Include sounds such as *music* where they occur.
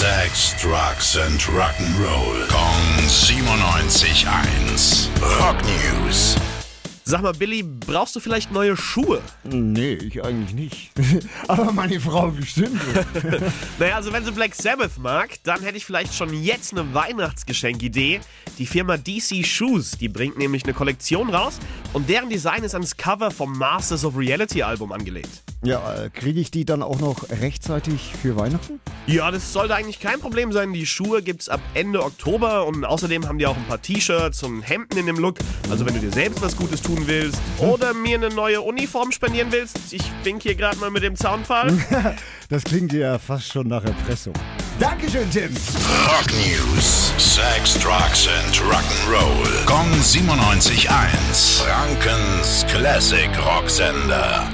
Sex, Drugs and Rock'n'Roll. Kong 97.1. Rock News. Sag mal, Billy, brauchst du vielleicht neue Schuhe? Nee, ich eigentlich nicht. *laughs* Aber meine Frau bestimmt. *laughs* Naja, also wenn sie Black Sabbath mag, dann hätte ich vielleicht schon jetzt eine Weihnachtsgeschenkidee. Die Firma DC Shoes, die bringt nämlich eine Kollektion raus und deren Design ist ans Cover vom Masters of Reality Album angelegt. Ja, äh, kriege ich die dann auch noch rechtzeitig für Weihnachten? Ja, das sollte eigentlich kein Problem sein. Die Schuhe gibt's ab Ende Oktober und außerdem haben die auch ein paar T-Shirts und Hemden in dem Look. Also wenn du dir selbst was Gutes tun willst oder mir eine neue Uniform spendieren willst, ich wink hier gerade mal mit dem Zaunfall. *laughs* Das klingt ja fast schon nach Erpressung. Dankeschön, Tim. Rock News. Sex, Drugs and Rock'n'Roll. Kong 97.1. Frankens Classic Rocksender.